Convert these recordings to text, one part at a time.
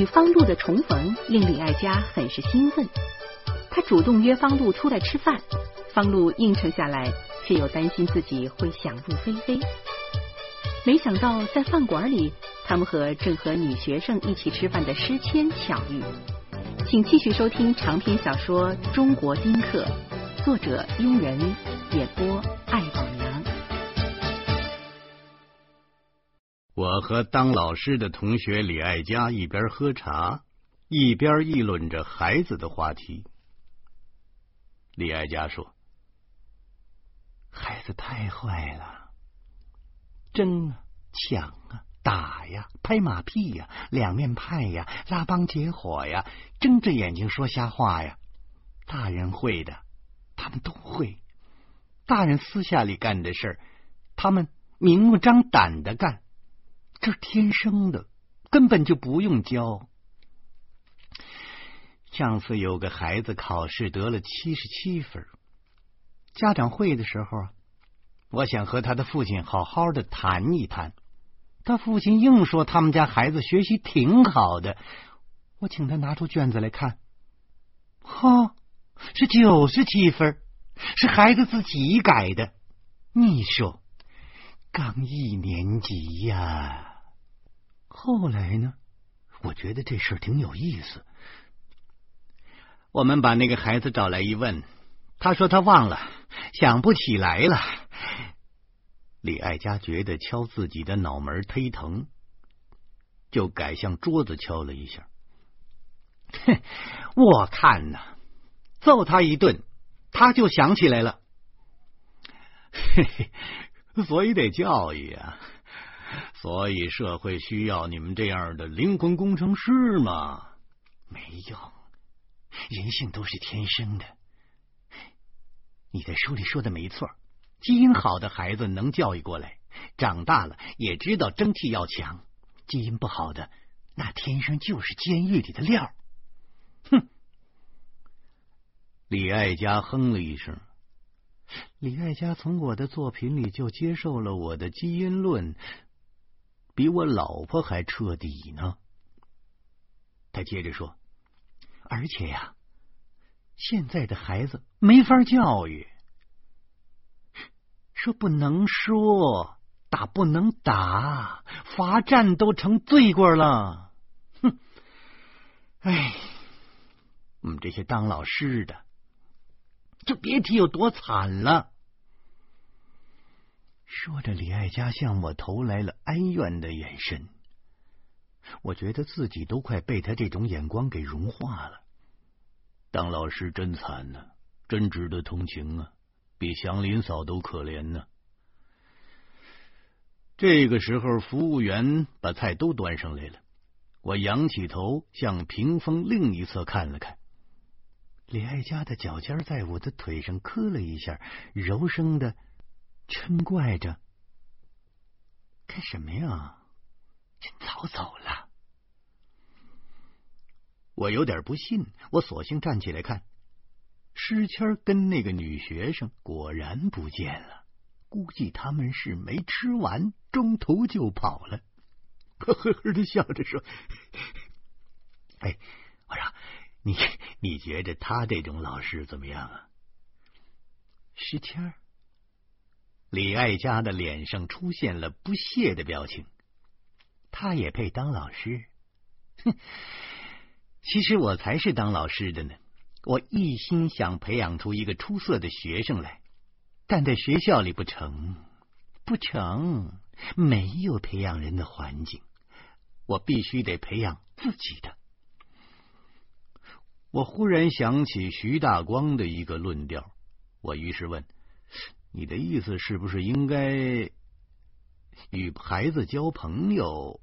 与方露的重逢令李爱嘉很是兴奋，他主动约方露出来吃饭，方露应承下来，却又担心自己会想入非非。没想到在饭馆里，他们和正和女学生一起吃饭的诗谦巧遇。请继续收听长篇小说《中国丁克》，作者庸人，演播爱我和当老师的同学李爱佳一边喝茶，一边议论着孩子的话题。李爱佳说：“孩子太坏了，争啊，抢啊，打呀，拍马屁呀，两面派呀，拉帮结伙呀，睁着眼睛说瞎话呀。大人会的，他们都会。大人私下里干的事儿，他们明目张胆的干。”这天生的，根本就不用教。上次有个孩子考试得了七十七分，家长会的时候，我想和他的父亲好好的谈一谈。他父亲硬说他们家孩子学习挺好的，我请他拿出卷子来看，哈，是九十七分，是孩子自己改的。你说，刚一年级呀。后来呢？我觉得这事挺有意思。我们把那个孩子找来一问，他说他忘了，想不起来了。李爱佳觉得敲自己的脑门忒疼，就改向桌子敲了一下。哼，我看呐，揍他一顿，他就想起来了。嘿嘿，所以得教育啊。所以社会需要你们这样的灵魂工程师吗？没用，人性都是天生的。你在书里说的没错，基因好的孩子能教育过来，长大了也知道争气要强；基因不好的，那天生就是监狱里的料。哼！李爱佳哼了一声。李爱佳从我的作品里就接受了我的基因论。比我老婆还彻底呢。他接着说：“而且呀，现在的孩子没法教育，说不能说，打不能打，罚站都成罪过了。哼！哎，我们这些当老师的，就别提有多惨了。”说着，李爱佳向我投来了哀怨的眼神。我觉得自己都快被他这种眼光给融化了。当老师真惨呢，真值得同情啊，比祥林嫂都可怜呢。这个时候，服务员把菜都端上来了。我仰起头向屏风另一侧看了看，李爱佳的脚尖在我的腿上磕了一下，柔声的。嗔怪着，干什么呀？早走了。我有点不信，我索性站起来看，诗谦跟那个女学生果然不见了。估计他们是没吃完，中途就跑了。呵呵呵的笑着说：“哎，我说你，你觉着他这种老师怎么样啊？”诗谦。李爱佳的脸上出现了不屑的表情。他也配当老师？哼！其实我才是当老师的呢。我一心想培养出一个出色的学生来，但在学校里不成，不成，没有培养人的环境。我必须得培养自己的。我忽然想起徐大光的一个论调，我于是问。你的意思是不是应该与孩子交朋友，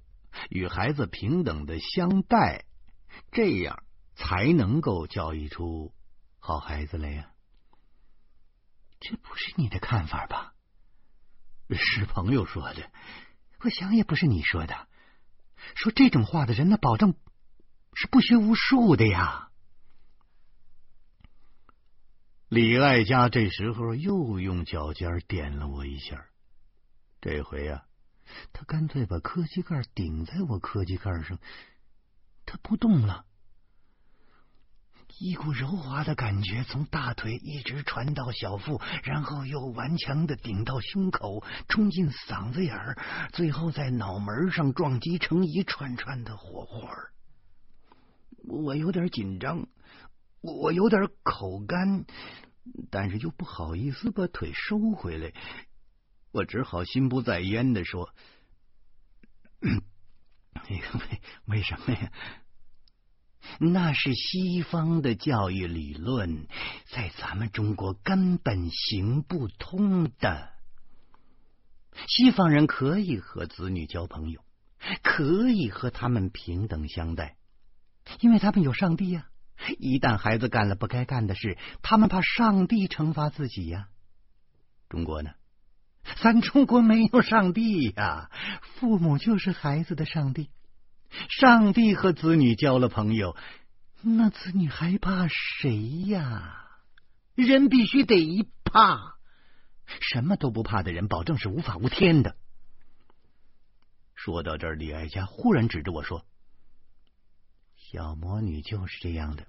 与孩子平等的相待，这样才能够教育出好孩子来呀？这不是你的看法吧？是朋友说的，我想也不是你说的。说这种话的人，那保证是不学无术的呀。李爱家这时候又用脚尖点了我一下，这回呀，他干脆把科技盖顶在我科技盖上，他不动了。一股柔滑的感觉从大腿一直传到小腹，然后又顽强的顶到胸口，冲进嗓子眼儿，最后在脑门上撞击成一串串的火花。我有点紧张，我有点口干，但是又不好意思把腿收回来，我只好心不在焉的说：“为为什么呀？”那是西方的教育理论，在咱们中国根本行不通的。西方人可以和子女交朋友，可以和他们平等相待，因为他们有上帝呀。一旦孩子干了不该干的事，他们怕上帝惩罚自己呀。中国呢？咱中国没有上帝呀，父母就是孩子的上帝。上帝和子女交了朋友，那子女还怕谁呀？人必须得一怕，什么都不怕的人，保证是无法无天的。说到这儿，李爱家忽然指着我说：“小魔女就是这样的，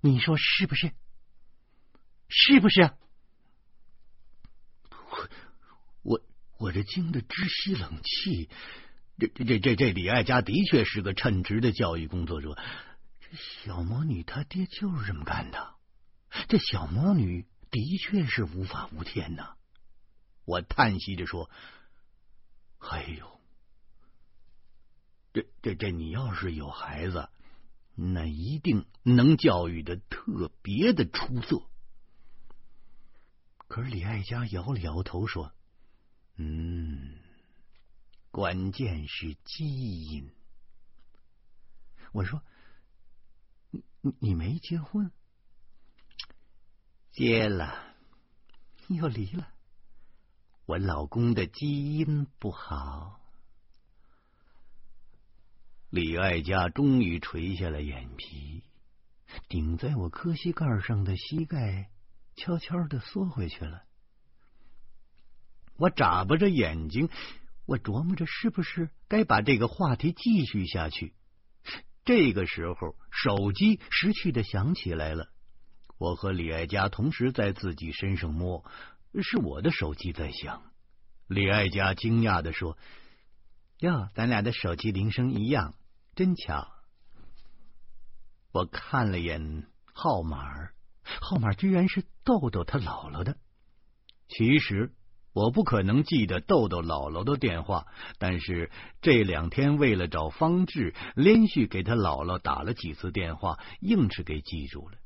你说是不是？是不是？”我我我这惊得直吸冷气。这这这这李爱家的确是个称职的教育工作者。这小魔女她爹就是这么干的。这小魔女的确是无法无天呐。我叹息着说：“哎呦，这这这，你要是有孩子，那一定能教育的特别的出色。”可是李爱家摇了摇头说：“嗯。”关键是基因。我说：“你你你没结婚？结了，又离了。我老公的基因不好。”李爱家终于垂下了眼皮，顶在我磕膝盖上的膝盖悄悄的缩回去了。我眨巴着眼睛。我琢磨着是不是该把这个话题继续下去。这个时候，手机识趣的响起来了。我和李爱佳同时在自己身上摸，是我的手机在响。李爱佳惊讶的说：“哟，咱俩的手机铃声一样，真巧。”我看了眼号码，号码居然是豆豆他姥姥的。其实。我不可能记得豆豆姥姥的电话，但是这两天为了找方志，连续给他姥姥打了几次电话，硬是给记住了。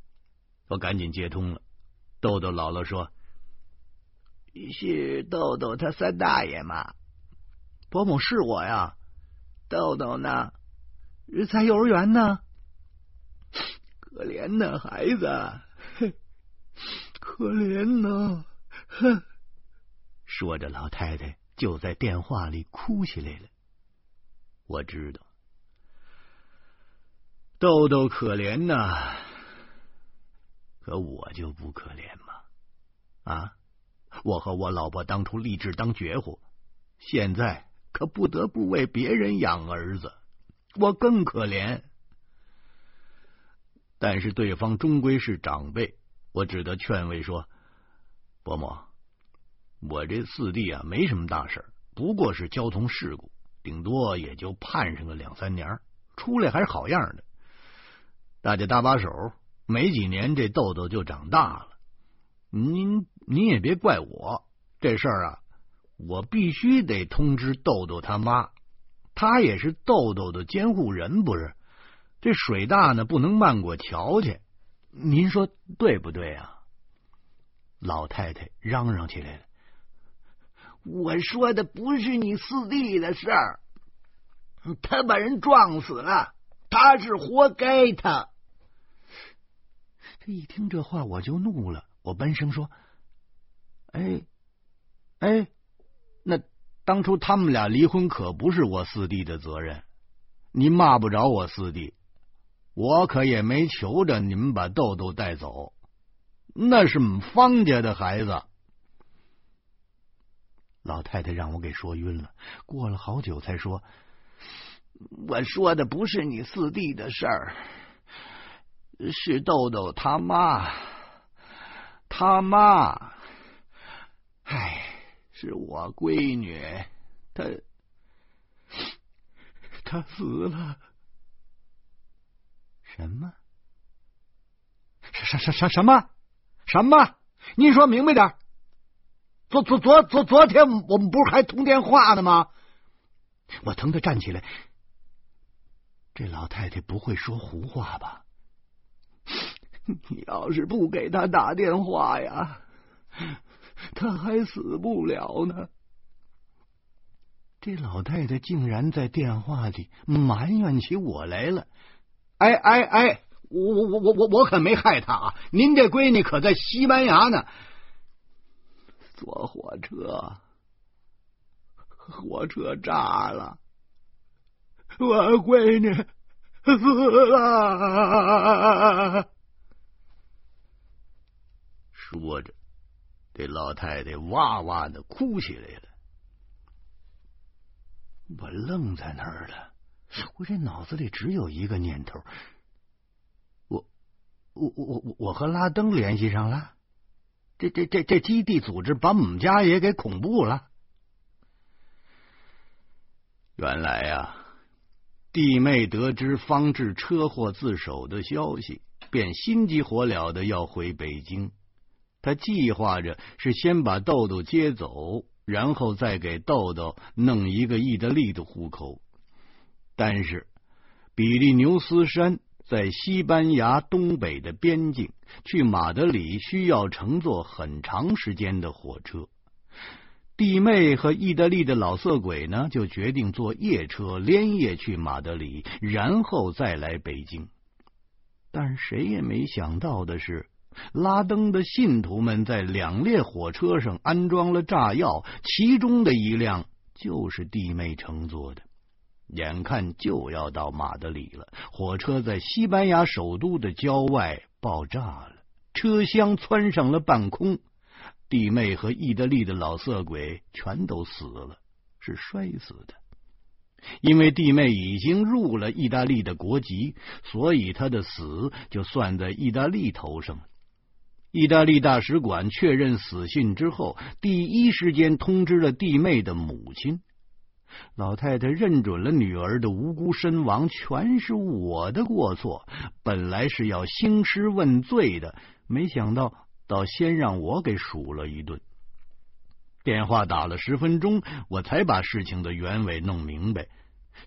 我赶紧接通了，豆豆姥姥说：“是豆豆他三大爷吗？伯母是我呀。豆豆呢？在幼儿园呢。可怜的孩子，可怜呐，哼。”说着，老太太就在电话里哭起来了。我知道，豆豆可怜呐，可我就不可怜吗？啊！我和我老婆当初立志当绝户，现在可不得不为别人养儿子，我更可怜。但是对方终归是长辈，我只得劝慰说：“伯母。”我这四弟啊，没什么大事不过是交通事故，顶多也就判上个两三年，出来还是好样的。大家搭把手，没几年这豆豆就长大了。您您也别怪我，这事儿啊，我必须得通知豆豆他妈，他也是豆豆的监护人，不是？这水大呢，不能漫过桥去。您说对不对啊？老太太嚷嚷起来了。我说的不是你四弟的事儿，他把人撞死了，他是活该。他这一听这话，我就怒了，我闷声说：“哎哎，那当初他们俩离婚可不是我四弟的责任，您骂不着我四弟，我可也没求着你们把豆豆带走，那是我们方家的孩子。”老太太让我给说晕了，过了好久才说：“我说的不是你四弟的事儿，是豆豆他妈，他妈，是我闺女，她她死了。什么？什什什什么？什么？您说明白点。昨昨昨昨昨天我们不是还通电话呢吗？我疼的站起来。这老太太不会说胡话吧？你要是不给她打电话呀，他还死不了呢。这老太太竟然在电话里埋怨起我来了。哎哎哎！我我我我我可没害他啊！您这闺女可在西班牙呢，坐火车，火车炸了，我闺女死了。说着，这老太太哇哇的哭起来了。我愣在那儿了。我这脑子里只有一个念头，我我我我我和拉登联系上了，这这这这基地组织把我们家也给恐怖了。原来呀，弟妹得知方志车祸自首的消息，便心急火燎的要回北京。他计划着是先把豆豆接走，然后再给豆豆弄一个意大利的户口。但是，比利牛斯山在西班牙东北的边境，去马德里需要乘坐很长时间的火车。弟妹和意大利的老色鬼呢，就决定坐夜车连夜去马德里，然后再来北京。但谁也没想到的是，拉登的信徒们在两列火车上安装了炸药，其中的一辆就是弟妹乘坐的。眼看就要到马德里了，火车在西班牙首都的郊外爆炸了，车厢窜上了半空，弟妹和意大利的老色鬼全都死了，是摔死的。因为弟妹已经入了意大利的国籍，所以他的死就算在意大利头上。意大利大使馆确认死讯之后，第一时间通知了弟妹的母亲。老太太认准了女儿的无辜身亡全是我的过错，本来是要兴师问罪的，没想到倒先让我给数了一顿。电话打了十分钟，我才把事情的原委弄明白。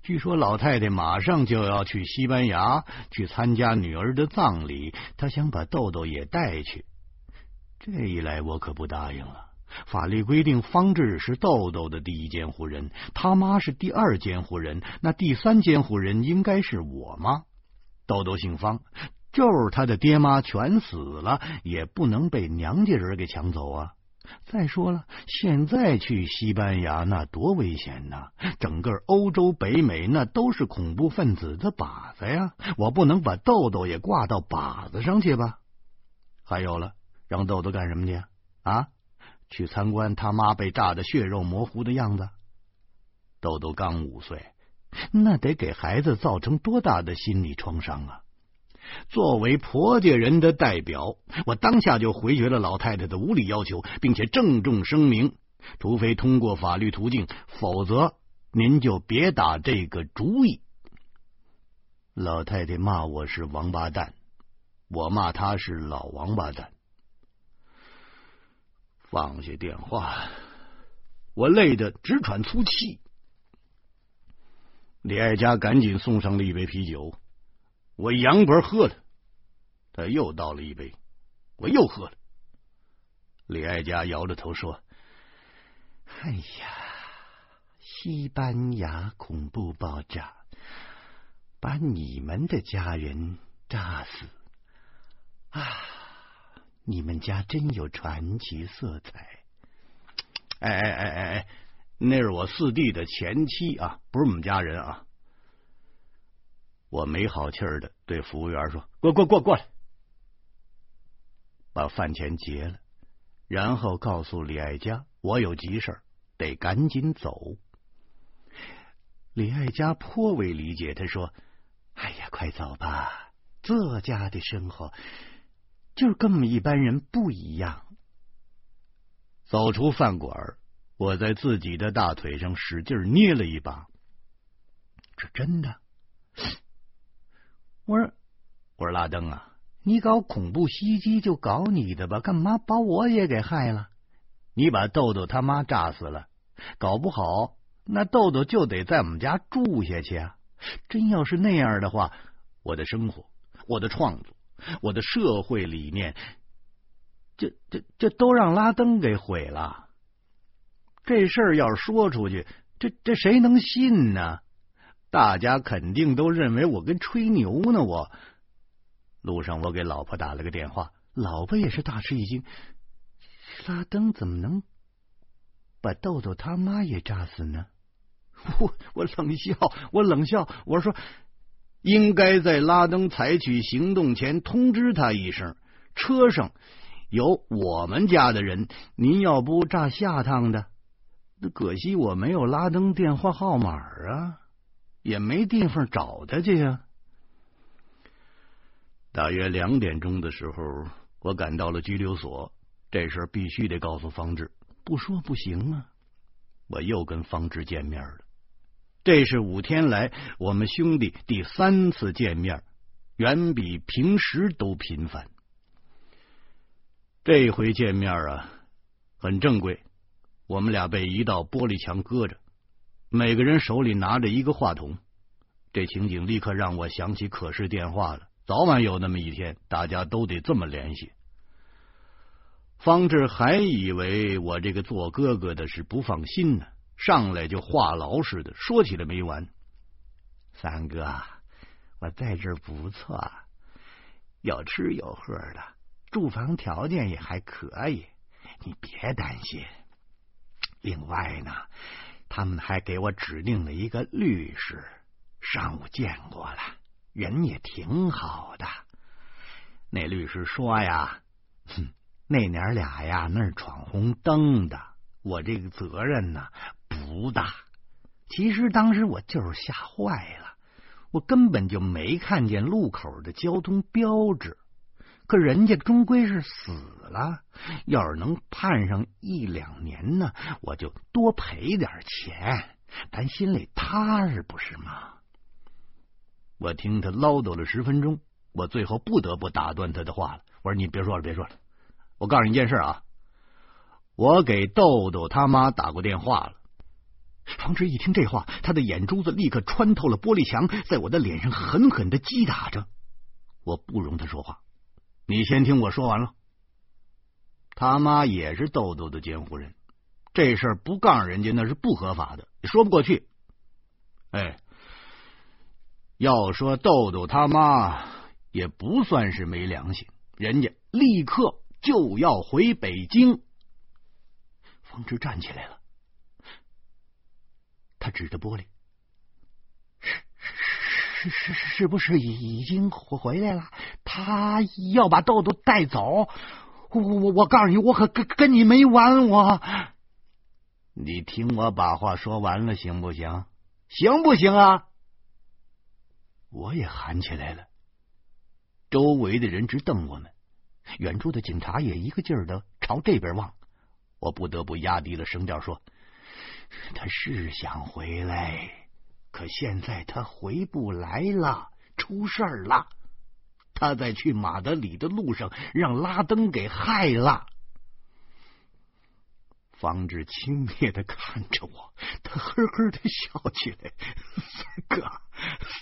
据说老太太马上就要去西班牙去参加女儿的葬礼，她想把豆豆也带去。这一来，我可不答应了。法律规定，方志是豆豆的第一监护人，他妈是第二监护人，那第三监护人应该是我妈。豆豆姓方，就是他的爹妈全死了，也不能被娘家人给抢走啊！再说了，现在去西班牙那多危险呐！整个欧洲、北美那都是恐怖分子的靶子呀！我不能把豆豆也挂到靶子上去吧？还有了，让豆豆干什么去啊？去参观他妈被炸的血肉模糊的样子。豆豆刚五岁，那得给孩子造成多大的心理创伤啊！作为婆家人的代表，我当下就回绝了老太太的无理要求，并且郑重声明：除非通过法律途径，否则您就别打这个主意。老太太骂我是王八蛋，我骂她是老王八蛋。放下电话，我累得直喘粗气。李爱佳赶紧送上了一杯啤酒，我仰本喝了。他又倒了一杯，我又喝了。李爱佳摇着头说：“哎呀，西班牙恐怖爆炸，把你们的家人炸死啊！”你们家真有传奇色彩！哎哎哎哎哎，那是我四弟的前妻啊，不是我们家人啊。我没好气儿的对服务员说：“过过过过来，把饭钱结了。”然后告诉李爱佳：“我有急事儿得赶紧走。”李爱家颇为理解，他说：“哎呀，快走吧，这家的生活就是跟我们一般人不一样。”走出饭馆，我在自己的大腿上使劲捏了一把。这真的？我说，我说拉登啊，你搞恐怖袭击就搞你的吧，干嘛把我也给害了？你把豆豆他妈炸死了，搞不好那豆豆就得在我们家住下去啊！真要是那样的话，我的生活、我的创作、我的社会理念，这、这、这都让拉登给毁了。这事儿要是说出去，这、这谁能信呢？大家肯定都认为我跟吹牛呢。我路上我给老婆打了个电话，老婆也是大吃一惊。拉登怎么能把豆豆他妈也炸死呢？我我冷笑，我冷笑，我说应该在拉登采取行动前通知他一声，车上有我们家的人，您要不炸下趟的？那可惜我没有拉登电话号码啊。也没地方找他去呀。大约两点钟的时候，我赶到了拘留所。这事必须得告诉方志，不说不行啊！我又跟方志见面了。这是五天来我们兄弟第三次见面，远比平时都频繁。这回见面啊，很正规。我们俩被一道玻璃墙隔着。每个人手里拿着一个话筒，这情景立刻让我想起可视电话了。早晚有那么一天，大家都得这么联系。方志还以为我这个做哥哥的是不放心呢，上来就话痨似的说起来没完。三哥，我在这儿不错，有吃有喝的，住房条件也还可以，你别担心。另外呢。他们还给我指定了一个律师，上午见过了，人也挺好的。那律师说呀，哼，那娘俩呀，那是闯红灯的，我这个责任呢不大。其实当时我就是吓坏了，我根本就没看见路口的交通标志。可人家终归是死了，要是能判上一两年呢，我就多赔点钱，咱心里踏实不是吗？我听他唠叨了十分钟，我最后不得不打断他的话了。我说：“你别说了，别说了，我告诉你一件事啊，我给豆豆他妈打过电话了。”方志一听这话，他的眼珠子立刻穿透了玻璃墙，在我的脸上狠狠的击打着。我不容他说话。你先听我说完了。他妈也是豆豆的监护人，这事儿不告诉人家那是不合法的，说不过去。哎，要说豆豆他妈也不算是没良心，人家立刻就要回北京。方志站起来了，他指着玻璃。是是是是不是已经回回来了？他要把豆豆带走。我我我告诉你，我可跟跟你没完。我，你听我把话说完了，行不行？行不行啊？我也喊起来了。周围的人直瞪我们，远处的警察也一个劲儿的朝这边望。我不得不压低了声调说：“他是想回来。”可现在他回不来了，出事儿了。他在去马德里的路上让拉登给害了。方志轻蔑的看着我，他呵呵的笑起来：“三哥，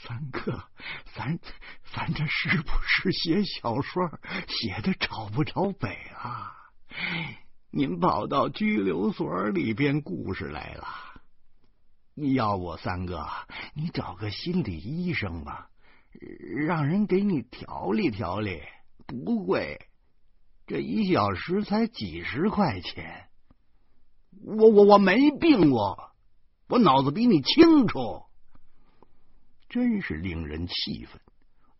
三哥，咱咱这是不是写小说写的找不着北啊？您跑到拘留所里编故事来了。”你要我三哥，你找个心理医生吧，让人给你调理调理，不贵，这一小时才几十块钱。我我我没病，我我脑子比你清楚，真是令人气愤。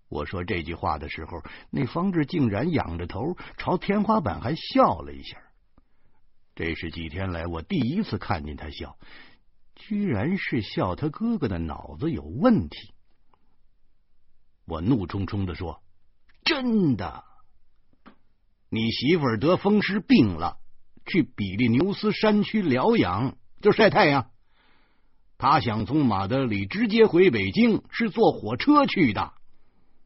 我说这句话的时候，那方志竟然仰着头朝天花板还笑了一下。这是几天来我第一次看见他笑。居然是笑他哥哥的脑子有问题。我怒冲冲的说：“真的，你媳妇儿得风湿病了，去比利牛斯山区疗养，就晒太阳。他想从马德里直接回北京，是坐火车去的。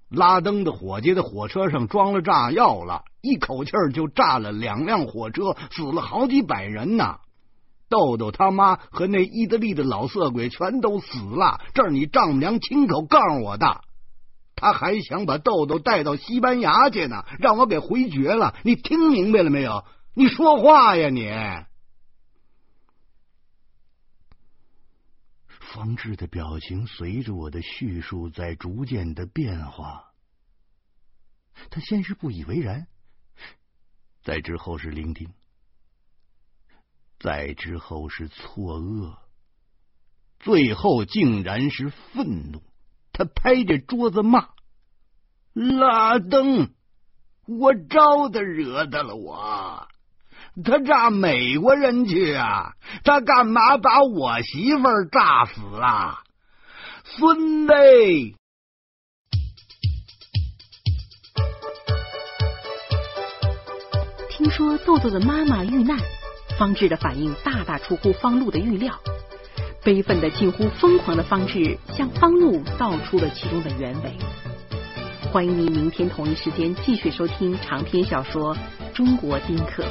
拉登的伙计的火车上装了炸药了，一口气儿就炸了两辆火车，死了好几百人呢。豆豆他妈和那意大利的老色鬼全都死了，这是你丈母娘亲口告诉我的。”他还想把豆豆带到西班牙去呢，让我给回绝了。你听明白了没有？你说话呀你！方志的表情随着我的叙述在逐渐的变化。他先是不以为然，再之后是聆听，再之后是错愕，最后竟然是愤怒。他拍着桌子骂：“拉登，我招他惹的了我！他炸美国人去啊！他干嘛把我媳妇炸死啊？孙子！”说豆豆的妈妈遇难，方志的反应大大出乎方露的预料。悲愤的近乎疯狂的方志向方露道出了其中的原委。欢迎您明天同一时间继续收听长篇小说《中国丁克》。